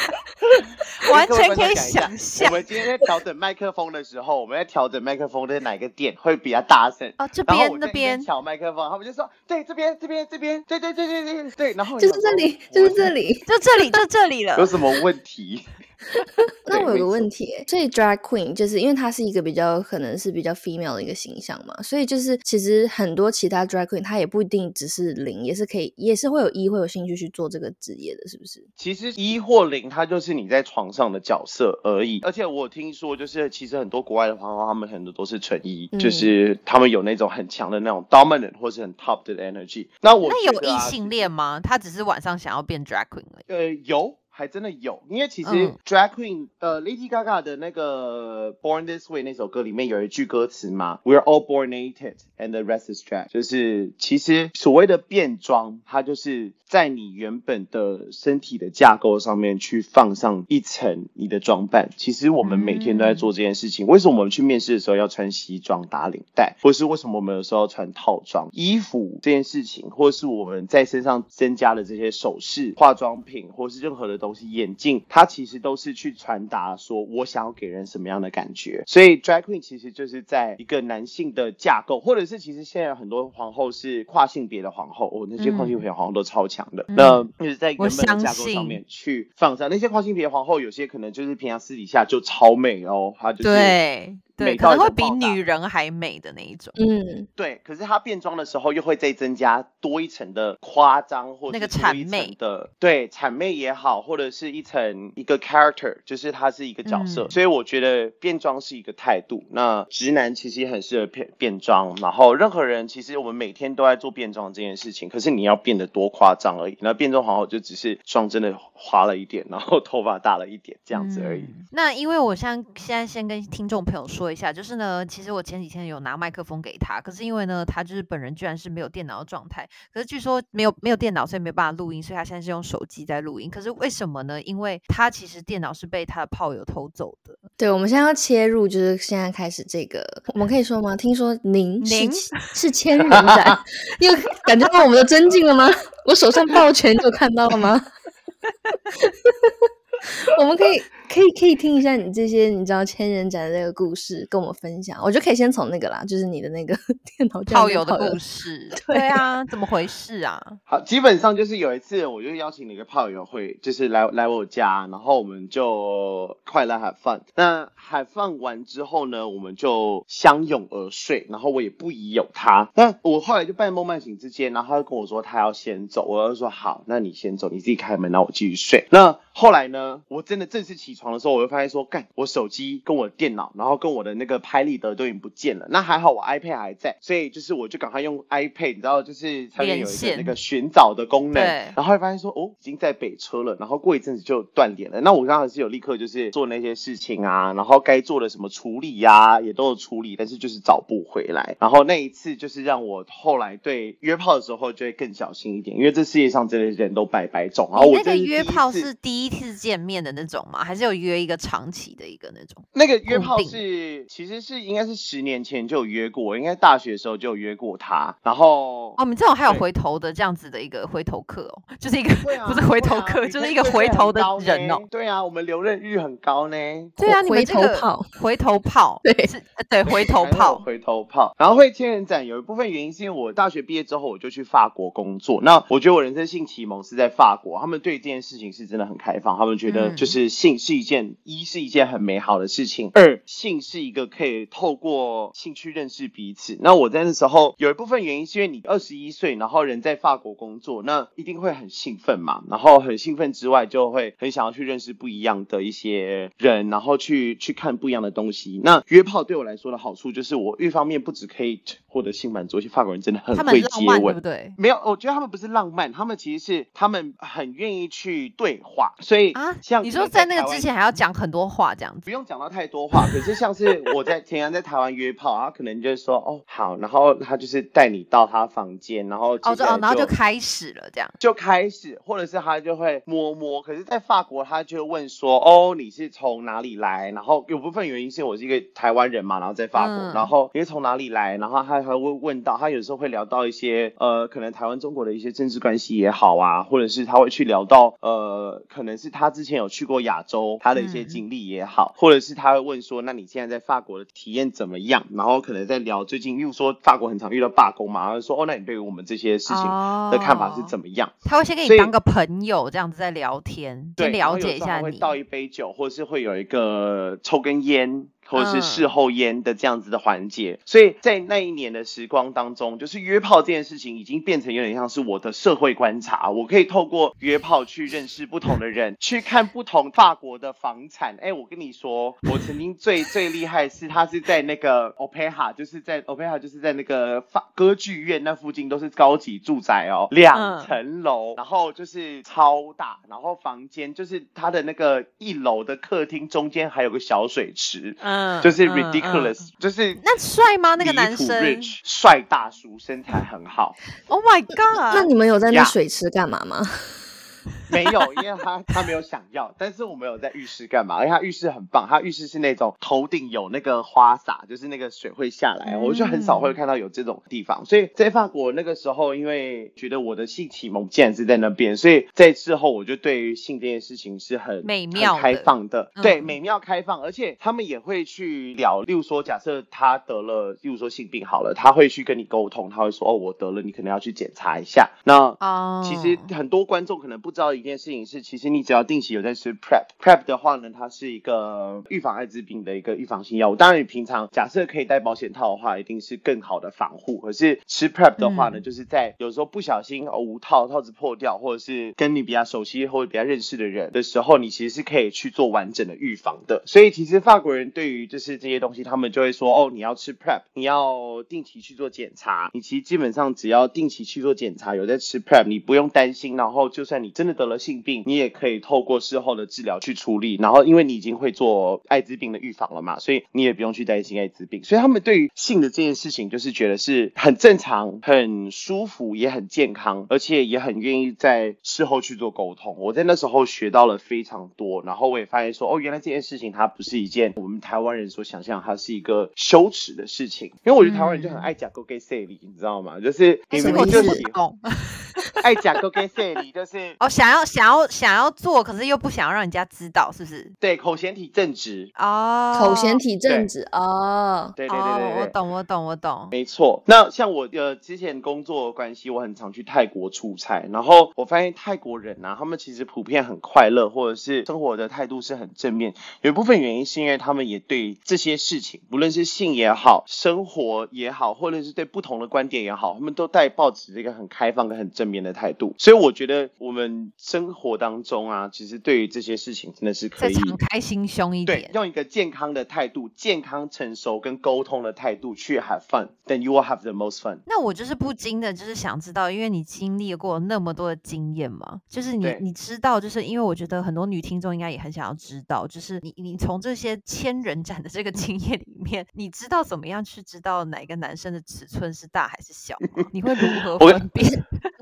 B: 完全可以想象
C: 我们今天在调整麦克风的时候，我们在调整麦克风的哪个点会比较大声？
B: 哦，这边那边
C: 调麦克风，他们就说对这边这边这边，对对对对对对，然后
A: 就是这里，就是这里。
B: 就这里就这里了
C: 有。什么问题？
A: 那我有个问题欸，所以 drag queen 就是因为它是一个比较可能是比较 female 的一个形象嘛，所以就是其实很多其他 drag queen 它也不一定只是零，也是可以，也是会有一会有兴趣去做这个职业的，是不是？
C: 其实一或零，它就是你在床上的角色而已。而且我听说，就是其实很多国外的皇后，他们很多都是纯一，
A: 嗯
C: 就是他们有那种很强的那种 dominant 或是很 top 的 energy。那我
B: 那有异性恋吗？他只是晚上想要变 drag queen 而已。
C: 呃，有，还真的有，因为其实
B: 嗯
C: drag queen，、呃，Lady Gaga 的那个 Born This Way 那首歌里面有一句歌词嘛，We're all born naked and the rest is drag，就是其实所谓的变装，它就是在你原本的身体的架构上面去放上一层你的装扮。其实我们每天都在做这件事情。为什么我们去面试的时候要穿西装打领带，或是为什么我们有时候要穿套装？衣服这件事情，或是我们在身上增加的这些首饰、化妆品，或是任何的东西，眼镜，它其实都是去传达说我想要给人什么样的感觉。所以 drag queen 其实就是在一个男性的架构，或者是其实现在有很多皇后是跨性别的皇后，哦，那些跨性别皇后都超强的。
B: 嗯
C: 那就是在原本的架构上面去放上那些跨性别皇后，有些可能就是平常私底下就超美哦，她就是
B: 对对，
C: 美到一
B: 可能会比女人还美的那一种。
A: 嗯，
C: 对，可是她变装的时候又会再增加多一层的夸张，或
B: 那个谄媚
C: 的对谄媚也好，或者是一层一个 character，就是她是一个角色。
B: 嗯
C: 所以我觉得变装是一个态度。那直男其实也很适合变变装，然后任何人其实我们每天都在做变装这件事情，可是你要变得多夸张而已。那变装皇后就只是妆真的花了一点，然后头发大了一点这样子而已。
B: 嗯那因为我现在现在先跟听众朋友说一下，就是呢，其实我前几天有拿麦克风给他，可是因为呢，他就是本人居然是没有电脑的状态，可是据说没有没有电脑，所以没有办法录音，所以他现在是用手机在录音。可是为什么呢？因为他其实电脑是被他的炮友偷走的。
A: 对，我们现在要切入，就是现在开始这个，我们可以说吗？听说您是
B: 您
A: 是千人斩，你有感觉到我们的尊敬了吗？我手上抱拳，你有看到了吗？我们可以可以可以听一下你这些你知道千人斩的这个故事，跟我们分享。我觉得可以先从那个啦，就是你的那个 电脑
B: 炮友的故事。
A: 对
B: 对啊，怎么回事啊？
C: 好，基本上就是有一次，我就邀请了一个炮友会，就是来来我家，然后我们就快乐海放。那海放完之后呢，我们就相拥而睡，然后我也不疑有他。那我后来就半梦半醒之间，然后他就跟我说他要先走，我就说好，那你先走，你自己开门，然后我继续睡。那后来呢，我真的正式起床的时候，我就发现说，干，我手机跟我电脑，然后跟我的那个拍立得都已经不见了。那还好我 iPad 还在，所以就是我就赶快用 iPad，你知道，就是上面有一个那个寻找的功能，然后会发现说，哦，已经在北车了。然后过一阵子就断点了。那我刚好是有立刻就是做那些事情啊，然后该做的什么处理呀，也都有处理，但是就是找不回来。然后那一次就是让我后来对约炮的时候就会更小心一点，因为这世界上真的人都百百种。然后我
B: 那个约炮是。第一次见面的那种吗？还是有约一个长期的一个那种？
C: 那个约炮是，其实是应该是十年前就有约过，应该大学的时候就有约过他。然后
B: 哦，你这种还有回头的这样子的一个回头客哦，就是一个 不是回头客，就是一个回头的人哦。
C: 对啊，我们留任率很高呢。
B: 对啊，你
A: 回头炮，
B: 回头炮，
A: 对，
B: 是，对，回头炮，
C: 回头炮。然后会千人展有一部分原因是因为我大学毕业之后我就去法国工作。那我觉得我人生性启蒙是在法国，他们对这件事情是真的很开放，他们觉得。就是性是一件一是一件很美好的事情，二性是一个可以透过性去认识彼此。那我在那时候有一部分原因是因为你二十一岁，然后人在法国工作，那一定会很兴奋嘛。然后很兴奋之外，就会很想要去认识不一样的一些人，然后去去看不一样的东西。那约炮对我来说的好处就是，我一方面不止可以获得性满足，而且法国人真的很会接吻，
B: 对不对？
C: 没有，我觉得他们不是浪漫，他们其实是他们很愿意去对话，所以啊，像。
B: 你说在那个之前还要讲很多话这样子，
C: 不用讲到太多话。可是像是我在田阳在台湾约炮，他可能就是说哦好，然后他就是带你到他房间，然后哦
B: 哦，然后就开始了这样，
C: 就开始，或者是他就会摸摸。可是，在法国他就问说哦你是从哪里来？然后有部分原因是我是一个台湾人嘛，然后在法国，然后你是从哪里来？然后他还会问到，他有时候会聊到一些呃可能台湾中国的一些政治关系也好啊，或者是他会去聊到呃可能是他之前有。去过亚洲，他的一些经历也好，或者是他会问说，那你现在在法国的体验怎么样？然后可能在聊最近，例如说法国很常遇到罢工嘛，然后说哦，那你对于我们这些事情的看法是怎么样？
B: 他会先跟你当个朋友这样子在聊天，先了解一下你。
C: 会倒一杯酒，或者是会有一个抽根烟。或者是事后烟的这样子的环节，所以在那一年的时光当中，就是约炮这件事情已经变成有点像是我的社会观察。我可以透过约炮去认识不同的人，去看不同法国的房产。哎，我跟你说，我曾经最最厉害是，他是在那个 Opera，就是在 Opera，就是在那个法歌剧院那附近都是高级住宅哦，两层楼，然后就是超大，然后房间就是他的那个一楼的客厅中间还有个小水池。嗯，就是 ridiculous，就是
B: 那帅吗？那个男生
C: 帅大叔，身材很好。
B: Oh my god！
A: 那你们有在那水池干嘛吗？
C: 没有，因为他他没有想要，但是我们有在浴室干嘛？而且他浴室很棒，他浴室是那种头顶有那个花洒，就是那个水会下来，我就很少会看到有这种地方。所以在法国那个时候，因为觉得我的性启蒙竟然是在那边，所以在之后我就对于性这件事情是很
B: 美妙、
C: 开放的，对，美妙开放，而且他们也会去聊，例如说，假设他得了，例如说性病好了，他会去跟你沟通，他会说，哦，我得了，你可能要去检查一下。那其实很多观众可能不知道。一件事情是，其实你只要定期有在吃 prep，prep 的话呢，它是一个预防艾滋病的一个预防性药物。当然，你平常假设可以戴保险套的话，一定是更好的防护。可是吃 prep 的话呢，就是在有时候不小心哦无套，套子破掉，或者是跟你比较熟悉或者比较认识的人的时候，你其实是可以去做完整的预防的。所以其实法国人对于就是这些东西，他们就会说，哦，你要吃 prep，你要定期去做检查。你其实基本上只要定期去做检查，有在吃 prep，你不用担心。然后就算你真的得了。性病，你也可以透过事后的治疗去处理，然后因为你已经会做艾滋病的预防了嘛，所以你也不用去担心艾滋病。所以他们对于性的这件事情，就是觉得是很正常、很舒服，也很健康，而且也很愿意在事后去做沟通。我在那时候学到了非常多，然后我也发现说，哦，原来这件事情它不是一件我们台湾人所想象，它是一个羞耻的事情。因为我觉得台湾人就很爱讲 “go gay say” 你知道吗？就是你如果就喜欢。爱讲 go get say 你就是
B: 哦，想要想要想要做，可是又不想要让人家知道，是不是？
C: 对口嫌体正直。
B: 哦，
A: 口嫌体正直哦，
C: 对对对对
B: 哦，我。懂，我懂，我懂。
C: 没错，那像我呃之前工作的关系，我很常去泰国出差，然后我发现泰国人啊，他们其实普遍很快乐，或者是生活的态度是很正面。有一部分原因是因为他们也对这些事情，不论是性也好，生活也好，或者是对不同的观点也好，他们都带抱持一个很开放跟很正面的态度。所以我觉得我们生活当中啊，其实对于这些事情真的是可
B: 再
C: 以。
B: 敞开心胸一
C: 对
B: 点，。
C: 用一个健康的态度、健康成熟跟沟通的态度去 have fun，then you will have the most fun。
B: 那我就是不禁的，就是想知道，因为你经历过那么多的经验嘛，就是你你知道，就是因为我觉得很多女听众应该也很想要知道，就是你你从这些千人斩的这个经验里面，你知道怎么样去知道哪个男生的尺寸是大还是小吗？你会如何
C: 我
B: 分辨？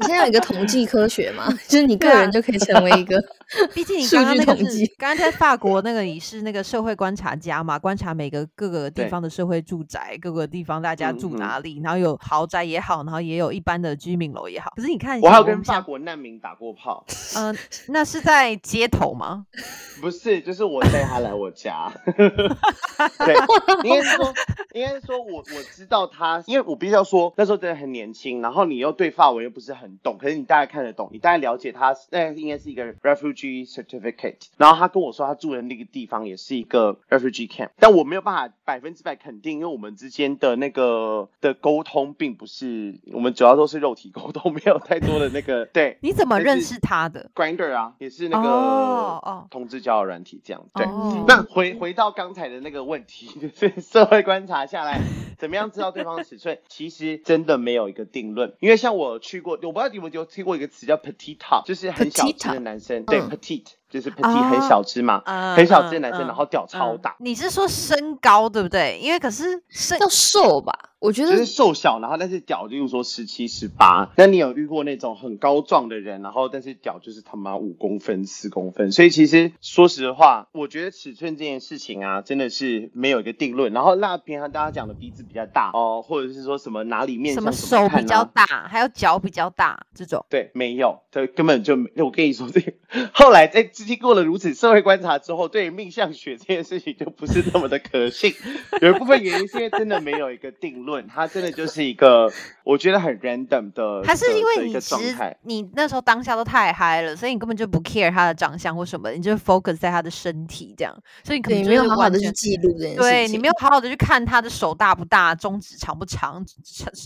A: 你现在有一个统计科学嘛，就是你个人就可以成为一个
B: 毕竟你刚刚那个刚刚在法国那个，你是那个社会观察家嘛，观察每个各个地方的社会住宅，各个地方大家住哪里，然后有豪宅也好，然后也有一般的居民楼也好。可是你看，
C: 我还有跟法国难民打过炮，
B: 嗯、那是在街头吗？
C: 不是，就是我带他来我家。对，应该是说，应该是说我我知道他，因为我必须要说，那时候真的很年轻，然后你又对法文又不是很懂，可是你大概看得懂，你大概了解他，那应该是一个 refugee certificate。然后他跟我说他住的那个地方也是一个 refugee camp，但我没有办法百分之百肯定，因为我们之间的那个的沟通并不是，我们主要都是肉体沟通，没有太多的那个 对。
B: 你怎么认识他的
C: ？Grinder 啊，也是那个
B: 哦哦
C: 同志交友软体这样。对，
B: 哦
C: 那回回到刚才的那个问题，就是社会观察下来，怎么样知道对方的尺寸？其实真的没有一个定论，因为像我去过，我不知道你们有听过一个词叫 petite 就是很小只的男生，对
A: 嗯
C: petite 就是 petite 很小只嘛，
B: 嗯
C: 很小只的男生，
B: 嗯
C: 然后屌超
B: 嗯
C: 大。
B: 你是说身高对不对？因为可是身
A: 要瘦吧？我觉得
C: 就是瘦小，然后但是屌，例如说十七、十八。那你有遇过那种很高壮的人，然后但是屌就是他妈五公分、四公分？所以其实说实话，我觉得尺寸这件事情啊，真的是没有一个定论。然后那平常大家讲的鼻子比较大哦，或者是说什么哪里面
B: 什么手比较
C: 啊
B: 大，还有脚比较大这种。
C: 对，没有，这根本就没。我跟你说，这个后来在经过了如此社会观察之后，对于命相学这件事情就不是那么的可信。有一部分原因是因为真的没有一个定论，它真的就是一个我觉得很 random 的，
B: 还是因为你其实。你那时候当下都太嗨了，所以你根本就不 care 他的长相或什么，你就 focus 在他的身体这样，所以你可能
A: 没有好好的去记录这件事情。
B: 对你没有好好的去看他的手大不大，中指长不长，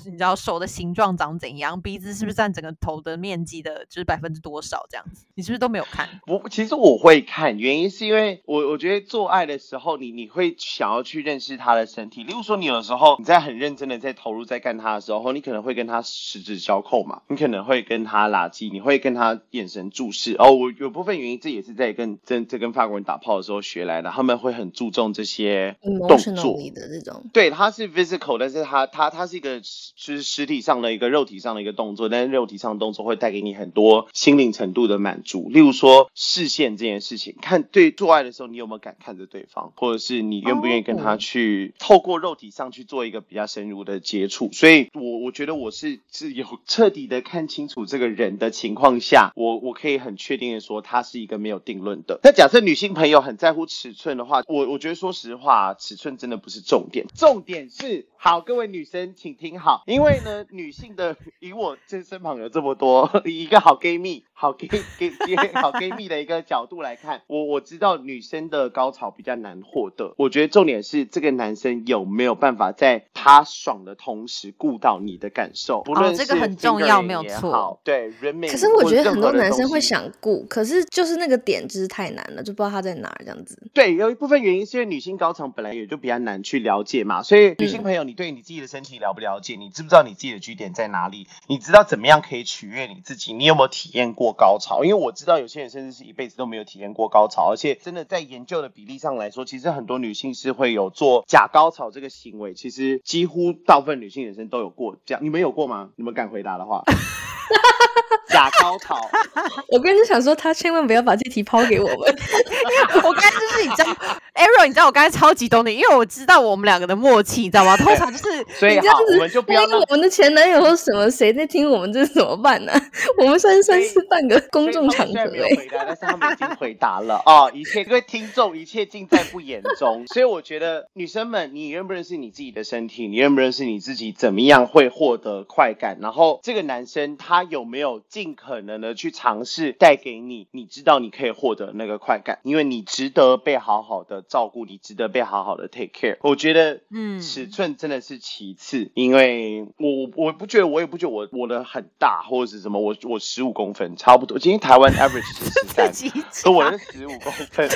B: 你知道手的形状长怎样，鼻子是不是占整个头的面积的，就是百分之多少这样子，你是不是都没有看？
C: 我其实我会看，原因是因为我我觉得做爱的时候，你你会想要去认识他的身体。例如说，你有时候你在很认真的在投入在干他的时候，你可能会跟他十指交扣嘛，你可能会跟他拉近，你会跟他眼神注视。哦，我有部分原因这也是在跟这这跟法国人打炮的时候学来的，他们会很注重这些动作。
A: 的这种，
C: 对，他是 physical，但是他他他是一个就是实体上的一个肉体上的一个动作，但是肉体上的动作会带给你很多心灵程度的满足。例如说视线这件事情，看对做爱的时候，你有没有敢看着对方，或者是你愿不愿意跟他
A: 哦
C: 去透过肉体上去做一个比较深入的接触。所以我我觉得我是 是有彻底的看清楚这个人的情况下，我我可以很确定的说，他是一个没有定论的。那假设女性朋友很在乎尺寸的话，我我觉得说实话，尺寸真的不是重点，重点是好，各位女生请听好，因为呢，女性的以我这身旁有这么多 一个好 gay 蜜、好 gay gay gay 好 gay 蜜的一个角度来看，我我知道女生的高潮比较难获得，我觉得重点是这个男生有没有办法在他爽的同时顾到你的感受，不论
B: 哦这个很重要没有错，
C: 对，人美。
A: 可是我觉得很多男生会
C: 想。
A: 想顾，可是就是那个点就是太难了，就不知道他在哪儿这样子。
C: 对，有一部分原因是因为女性高潮本来也就比较难去了解嘛，所以女性
A: 嗯
C: 朋友，你对你自己的身体了不了解？你知不知道你自己的据点在哪里？你知道怎么样可以取悦你自己？你有没有体验过高潮？因为我知道有些人甚至是一辈子都没有体验过高潮，而且真的在研究的比例上来说，其实很多女性是会有做假高潮这个行为，其实几乎大部分女性人生都有过这样。你们有过吗？你们敢回答的话？假高潮。
A: 我刚才就想说，他千万不要把这题抛给我们。
B: 我刚才就是你知道，Arrow，你知道我刚才超级懂你，因为我知道我们两个的默契，你知道吗？通常就是
C: 所以
A: 这样子
C: 我们就不要
A: 我们的前男友或什么谁在听我们，这怎么办呢？我们算算是半个公众场合
C: 虽然没有
A: 哎、
C: 回答，但是他们已经回答了哦。一切各位听众，一切尽在不言中。所以我觉得女生们，你认不认识你自己的身体？你认不认识你自己？怎么样会获得快感？然后这个男生他有没有尽可能的去尝试带给你，你知道你可以获得那个快感，因为你值得被好好的照顾，你值得被好好的 take care。我觉得，
B: 嗯
C: 尺寸真的是其次，因为我我不觉得，我也不觉得我我的很大或者是什么，我我十五公分差不多。今天台湾 average 是十三我是十五公分，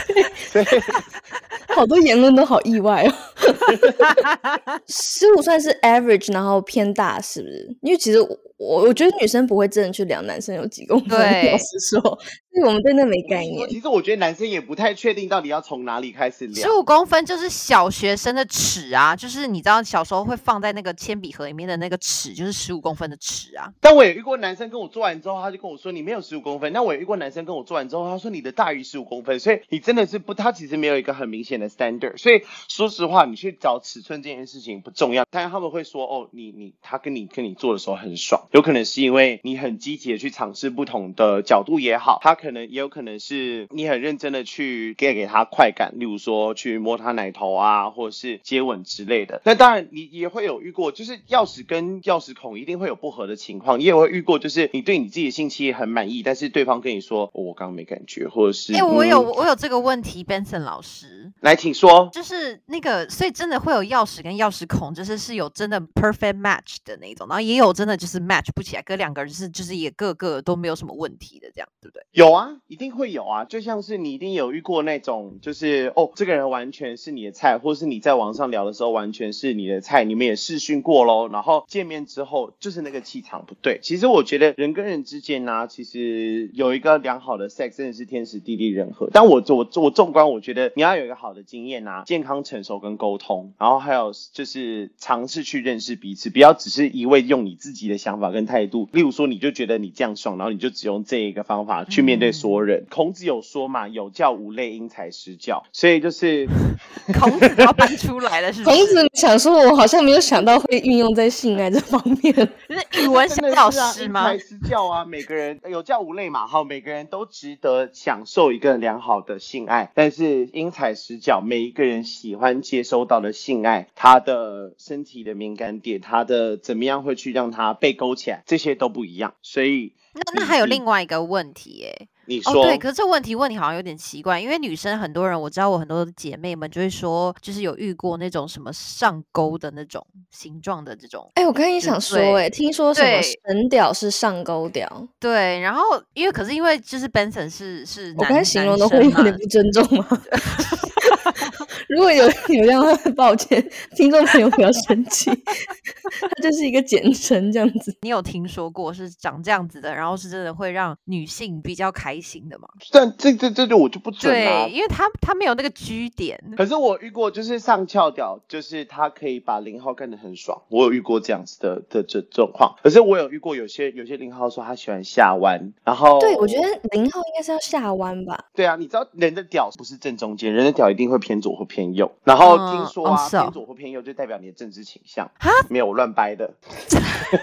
C: 对
A: 好多言论都好意外哦。十五算是 average，然后偏大，是不是？因为其实我我我觉得女生不会真的去量男生有几公分，
B: 对。
A: 老实说，我们真的没概念。
C: 其实我觉得男生也不太确定到底要从哪里开始量十。
B: 五公分就是小学生的尺啊，就是你知道小时候会放在那个铅笔盒里面的那个尺，就是十五公分的尺啊。
C: 但我也遇过男生跟我做完之后，他就跟我说你没有十五公分。那我也遇过男生跟我做完之后，他说你的大于十五公分，所以你真的是不，他其实没有一个很明显的 standard。所以说实话，你去找尺寸这件事情不重要，但是他们会说哦，你你他跟你跟你做的时候很爽，有可能是因为你很积极的去尝试不同的角度也好，他可能也有可能是你很认真的去给给他快感，例如说去摸他奶头啊，或者是接吻之类的。那当然你也会有遇过，就是钥匙跟钥匙孔一定会有不合的情况，你也会遇过，就是你对你自己的性器很满意，但是对方跟你说、哦我刚刚没感觉，或者是
B: 哎、我有
C: 嗯
B: 我有这个问题，Benson 老师。
C: 来，请说。
B: 就是那个，所以真的会有钥匙跟钥匙孔，就是是有真的 perfect match 的那种，然后也有真的就是 match 不起来，哥两个人是就是也个个都没有什么问题的，这样对不对？
C: 有有啊，一定会有啊，就像是你一定有遇过那种，就是哦，这个人完全是你的菜，或是你在网上聊的时候完全是你的菜，你们也试训过喽，然后见面之后就是那个气场不对。其实我觉得人跟人之间呢、其实有一个良好的 sex 真的是天时地利人和。但我我我纵观，我觉得你要有一个好的经验啊，健康成熟跟沟通，然后还有就是尝试去认识彼此，不要只是一味用你自己的想法跟态度。例如说，你就觉得你这样爽，然后你就只用这一个方法去面对所有人。孔子有说嘛，有教无类，因材施教，所以就是
B: 孔子都要搬出来了，是不
A: 孔？子想说，我好像没有想到会运用在性爱这方面。
B: 是语文小老师吗
C: 因材？施教啊，每个人有教无类嘛，好，每个人都值得享受一个良好的性爱，但是因材施教，每一个人喜欢接收到的性爱，他的身体的敏感点，他的怎么样会去让他被勾起来，这些都不一样，所以
B: 那那还有另外一个问题耶、
C: 你说、
B: 哦，对，可是这问题问题好像有点奇怪，因为女生很多人，我知道我很多姐妹们就会说，就是有遇过那种什么上钩的那种形状的这种，
A: 哎、我刚刚也想说、
B: 欸
A: 哎，听说什么神屌是上钩屌，
B: 对，然后因为可是因为就是 Benson 是是男
A: 我刚才形容的会有点不尊重吗？如果有有这样的话，抱歉，听众朋友不要生气，它就是一个简称这样子。
B: 你有听说过是长这样子的，然后是真的会让女性比较开心的吗？
C: 但这这这就我就不准啊
B: 对，。因为他他没有那个居点，
C: 可是我遇过，就是上翘屌，就是他可以把零号干得很爽。我有遇过这样子的的这状况。可是我有遇过有些有些零号说他喜欢下弯，然后
A: 对，我觉得零号应该是要下弯吧。
C: 对啊，你知道人的屌不是正中间，人的屌一定会偏左或偏右。然后
B: 嗯
C: 听说啊，偏左或偏右就代表你的政治倾向
B: 哈。
C: 没有我乱掰的。
A: 就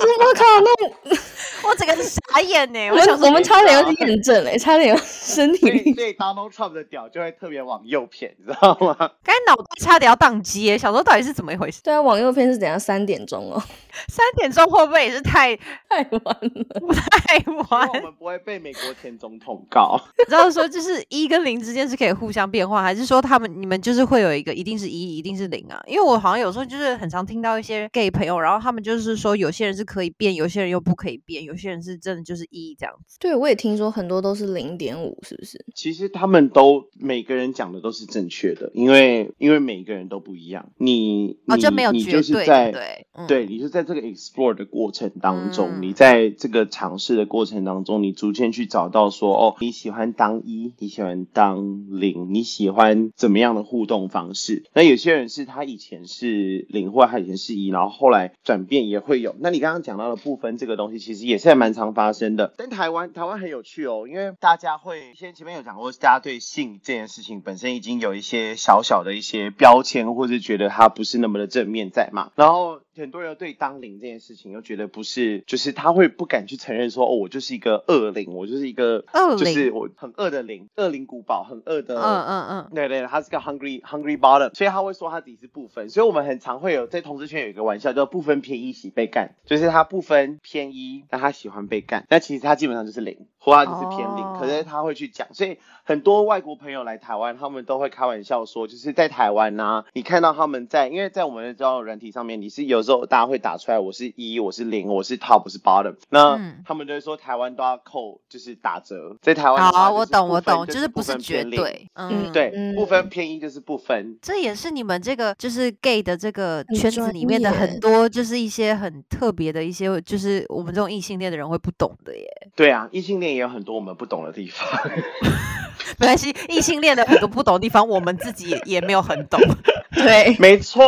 A: 是我靠，那
B: 我整个傻眼呢。
A: 我
B: 我想说
A: 们我们差点要去验证嘞，差点要 身体
C: 所以
A: 力
C: 所以 Donald Trump 的屌就会特别往右偏，你知道吗？
B: 刚才脑袋差点要宕机耶，想说到底是怎么一回事？
A: 对啊，往右偏是怎样？三点钟哦，
B: 三点钟会不会也是太
A: 太晚了。
B: 太晚？
C: 我们不会被美国前总统告。
B: 知道说就是一跟零之间是可以互相变化，还是说他们你们就是会有一个一定是一，一定是零啊？因为我好像有时候就是很常听到一些 gay 朋友，然后他们就是说有些人是可以变，有些人又不可以变，有些些人是真的就是一这样子。
A: 对，我也听说很多都是零点五，是不是？
C: 其实他们都每个人讲的都是正确的，因为因为每个人都不一样。你
B: 哦，
C: 你
B: 就没有绝对，
C: 就是在
B: 对，嗯
C: 对你就在这个 explore 的过程当中，
B: 嗯
C: 你在这个尝试的过程当中，你逐渐去找到说，哦，你喜欢当一，你喜欢当零，你喜欢怎么样的互动方式？那有些人是他以前是零，或者他以前是一，然后后来转变也会有。那你刚刚讲到的部分这个东西，其实也是还蛮常发生的。但台湾台湾很有趣哦，因为大家会先前面有讲过，大家对性这件事情本身已经有一些小小的一些标签，或是觉得它不是那么的正面在嘛。然后很多人对当零这件事情又觉得不是，就是他会不敢去承认说，哦，我就是一个恶灵，我就是一个
B: 恶
C: 就是我很恶的灵，恶灵古堡，很恶的，
B: 嗯嗯嗯，
C: 对对，他是个 hungry hungry bottom，所以他会说他自己是不分，所以我们很常会有在同志圈有一个玩笑叫不分偏一喜被干，就是他不分偏一，但他喜欢被干，但其实他基本上就是零，或他就是偏零，
B: 哦。
C: 可是他会去讲，所以很多外国朋友来台湾，他们都会开玩笑说，就是在台湾呐、你看到他们在，因为在我们的交友软体上面，你是有时候大家会打出来我是一，我是零，我是 top，我是 bottom，那、
B: 嗯。
C: 他们就会说台湾都要扣，就是打折，在台湾
B: 好，
C: 就是
B: 我懂我懂，就是不是绝对，
A: 嗯。
B: 嗯，
C: 对，
A: 嗯。
C: 不分偏一就是不分。
B: 这也是你们这个就是 gay 的这个圈子里面的很多，就是一些很特别的一些，就是我们这种异性恋的人会不懂的耶。
C: 对啊，异性恋也有很多我们不懂的地方。
B: 没关系，异性恋的很多不懂的地方，我们自己也也没有很懂。
A: 对，
C: 没错，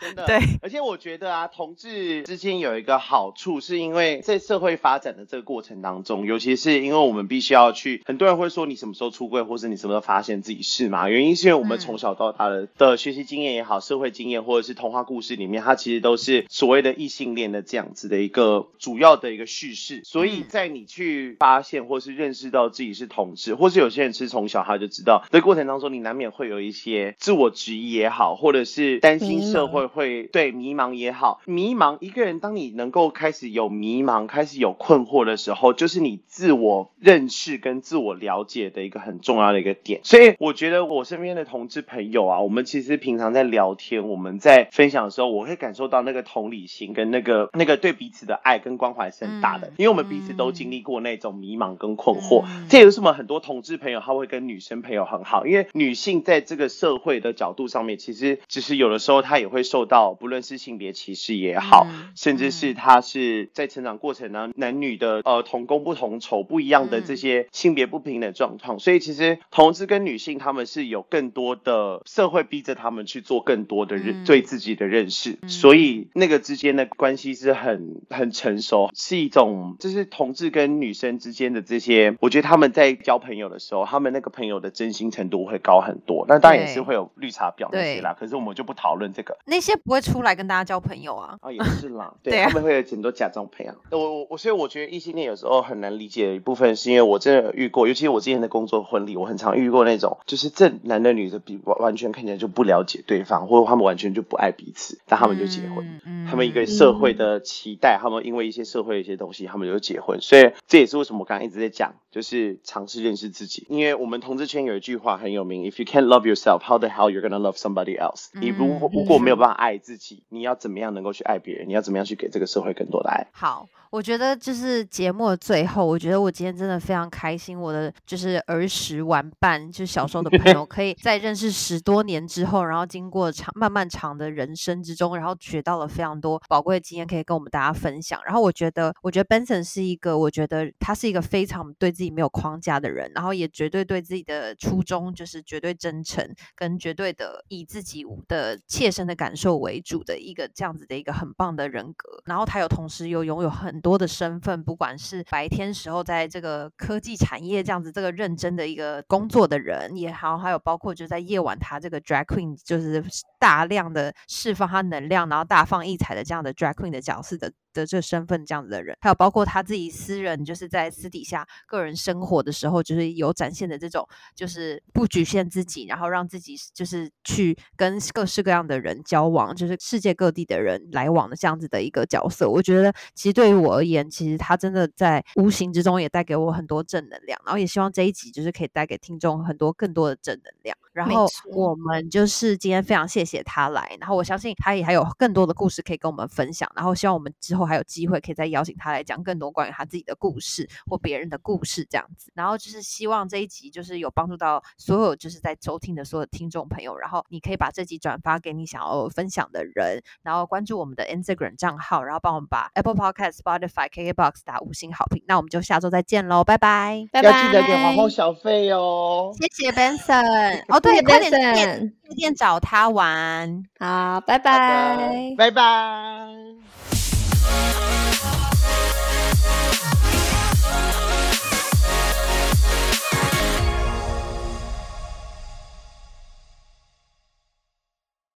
C: 真的。
B: 对，
C: 而且我觉得啊，同志之间有一个好处，是因为在社会发展的这个过程当中，尤其是因为我们必须要去，很多人会说你什么时候出柜，或是你什么时候发现自己是嘛？原因是因为我们
B: 嗯
C: 从小到大的、的学习经验也好，社会经验或者是童话故事里面，它其实都是所谓的异性恋的这样子的一个主要的一个叙事。所以
B: 嗯
C: 在你去发现或是认识到自己是同志，或是有些人是从小他就知道，这过程当中你难免会有一些自我质疑也好，或者是担心社会会对迷茫也好，迷茫一个人当你能够开始有迷茫、开始有困惑的时候，就是你自我认识跟自我了解的一个很重要的一个点。所以我觉得我身边的同志朋友啊，我们其实平常在聊天，我们在分享的时候，我会感受到那个同理心跟那个那个对彼此的爱跟关怀是很大的，
B: 嗯
C: 因为我们彼此都经历过那种迷茫跟困惑。
B: 嗯
C: 这也是为什么很多同志朋友他会跟女生朋友很好，因为女性在这个社会的角度上面，其实只是有的时候她也会受到不论是性别歧视也好，
B: 嗯
C: 甚至是她是在成长过程呢男女的呃同工不同酬不一样的
B: 嗯。
C: 这些性别不平等状况，所以其实同志跟女性他们是有更多的社会逼着他们去做更多的认、
B: 嗯。
C: 对自己的认识，
B: 嗯。
C: 所以那个之间的关系是很很成熟，是一种就是同志跟女生之间的这些，我觉得他们在交朋友的时候，他们那个朋友的真心程度会高很多。那当然也是
B: 对
C: 会有绿茶婊那些啦，可是我们就不讨论这个。
B: 那些不会出来跟大家交朋友啊。
C: 啊，也是啦，对，他们会有很多假装朋友。我我我，所以我觉得异性恋有时候很难理解的一部分，是因为我真的遇过，尤其是我之前的工作婚礼，我很常遇过那种，就是这男的女的比完完全看起来就不了解对方，或者他们完全就不爱彼此，但他们就结婚。
B: 嗯
C: 他们一个社会的期待，他们因为一些社会的一些东西，他们就结婚，所以这也是为什么我刚刚一直在讲，就是尝试认识自己。因为我们同志圈有一句话很有名：If you can't love yourself, how the hell you're gonna love somebody else？、你如果
B: 嗯
C: 如果没有办法爱自己，你要怎么样能够去爱别人？你要怎么样去给这个社会更多的爱？
B: 好，我觉得就是节目的最后，我觉得我今天真的非常开心，我的就是儿时玩伴，就是小时候的朋友，可以在认识十多年之后，然后经过长漫漫长的人生之中，然后学到了非常多宝贵的经验，可以跟我们大家分享。然后我觉得，我觉得 Benson 是一个，我觉得他是一个非常对自己没有框架的人，然后也绝对对自己的初衷就是绝对真诚，跟绝对的以自己的切身的感受为主的一个这样子的一个很棒的人格。然后他有同时又拥有很多的身份，不管是白天时候在这个科技产业这样子这个认真的一个工作的人也好，还有包括就在夜晚他这个 drag queen 就是大量的释放他能量，然后大放异彩的这样的 drag queen 的角色的的这身份这样子的人，还有包括他自己私人就是在私底下个人生活的时候，就是有展现的这种就是不局限自己，然后让自己就是去跟各式各样的人交往，就是世界各地的人来往的这样子的一个角色。我觉得其实对于我而言，其实他真的在无形之中也带给我很多正能量，然后也希望这一集就是可以带给听众很多更多的正能量。然后我们就是今天非常谢谢他来，然后我相信他也还有更多的故事可以可以跟我们分享。然后希望我们之后还有机会可以再邀请他来讲更多关于他自己的故事或别人的故事这样子。然后就是希望这一集就是有帮助到所有就是在收听的所有听众朋友。然后你可以把这集转发给你想要分享的人，然后关注我们的 Instagram 账号，然后帮我们把 Apple Podcast、Spotify、kk box 打五星好评那我们就下周再见喽拜拜。
A: 拜拜。
C: 记得给皇后小费哦。
B: 谢谢 benson 哦对快点店铺店找他玩。
A: 好拜拜。
C: 拜拜。